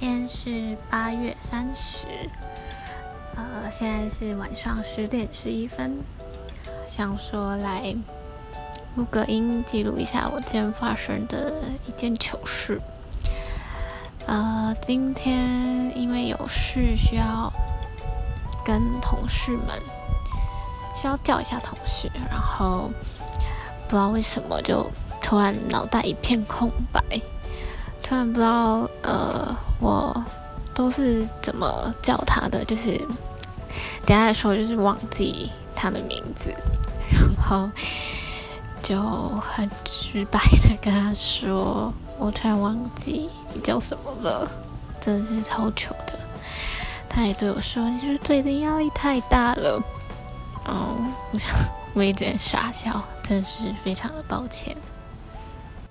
今天是八月三十，呃，现在是晚上十点十一分，想说来录个音，记录一下我今天发生的一件糗事。呃，今天因为有事需要跟同事们需要叫一下同事，然后不知道为什么就突然脑袋一片空白。突然不知道，呃，我是怎么叫他的，就是等下来说，就是忘记他的名字，然后就很直白的跟他说，我突然忘记你叫什么了，真的是超糗的。他也对我说，你是最近压力太大了，哦，我一直傻笑，真是非常的抱歉。